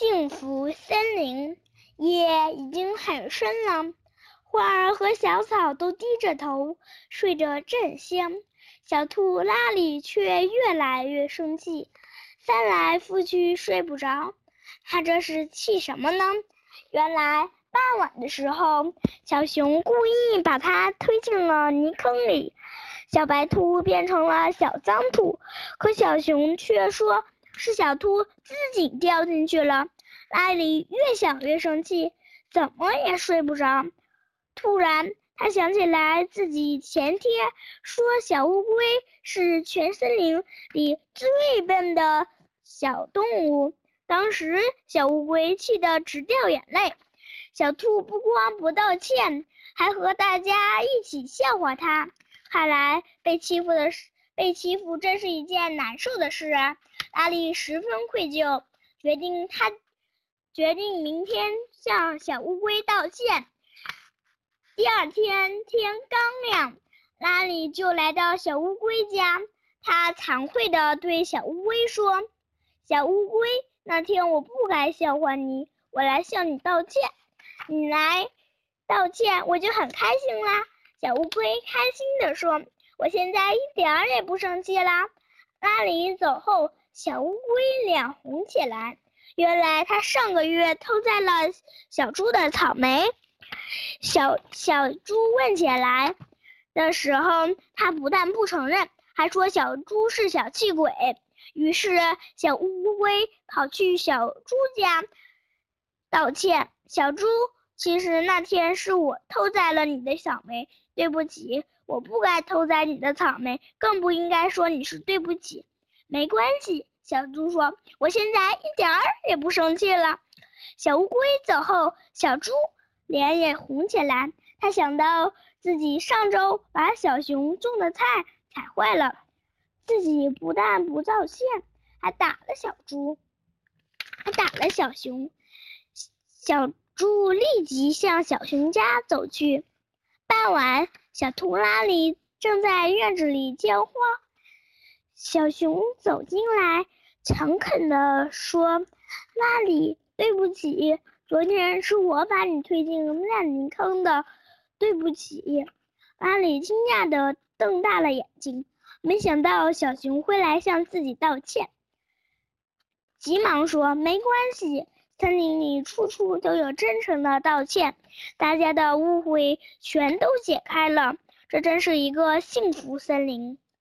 幸福森林，夜已经很深了，花儿和小草都低着头睡着正香。小兔拉里却越来越生气，翻来覆去睡不着。他这是气什么呢？原来傍晚的时候，小熊故意把它推进了泥坑里，小白兔变成了小脏兔，可小熊却说是小兔自己掉进去了。拉里越想越生气，怎么也睡不着。突然，她想起来自己前天说小乌龟是全森林里最笨的小动物，当时小乌龟气得直掉眼泪。小兔不光不道歉，还和大家一起笑话他。看来被欺负的是被欺负，真是一件难受的事啊！拉里十分愧疚，决定他决定明天向小乌龟道歉。第二天天刚亮，拉里就来到小乌龟家，他惭愧地对小乌龟说：“小乌龟，那天我不该笑话你，我来向你道歉。”你来道歉，我就很开心啦。小乌龟开心地说：“我现在一点儿也不生气啦。”拉里走后，小乌龟脸红起来。原来他上个月偷摘了小猪的草莓。小小猪问起来的时候，他不但不承认，还说小猪是小气鬼。于是小乌龟跑去小猪家道歉：“小猪。”其实那天是我偷摘了你的草莓，对不起，我不该偷摘你的草莓，更不应该说你是对不起。没关系，小猪说，我现在一点儿也不生气了。小乌龟走后，小猪脸也红起来，他想到自己上周把小熊种的菜踩坏了，自己不但不道歉，还打了小猪，还打了小熊，小。猪立即向小熊家走去。傍晚，小兔拉里正在院子里浇花。小熊走进来，诚恳地说：“拉里，对不起，昨天是我把你推进烂泥坑的，对不起。”拉里惊讶地瞪大了眼睛，没想到小熊会来向自己道歉，急忙说：“没关系。”森林里处处都有真诚的道歉，大家的误会全都解开了，这真是一个幸福森林。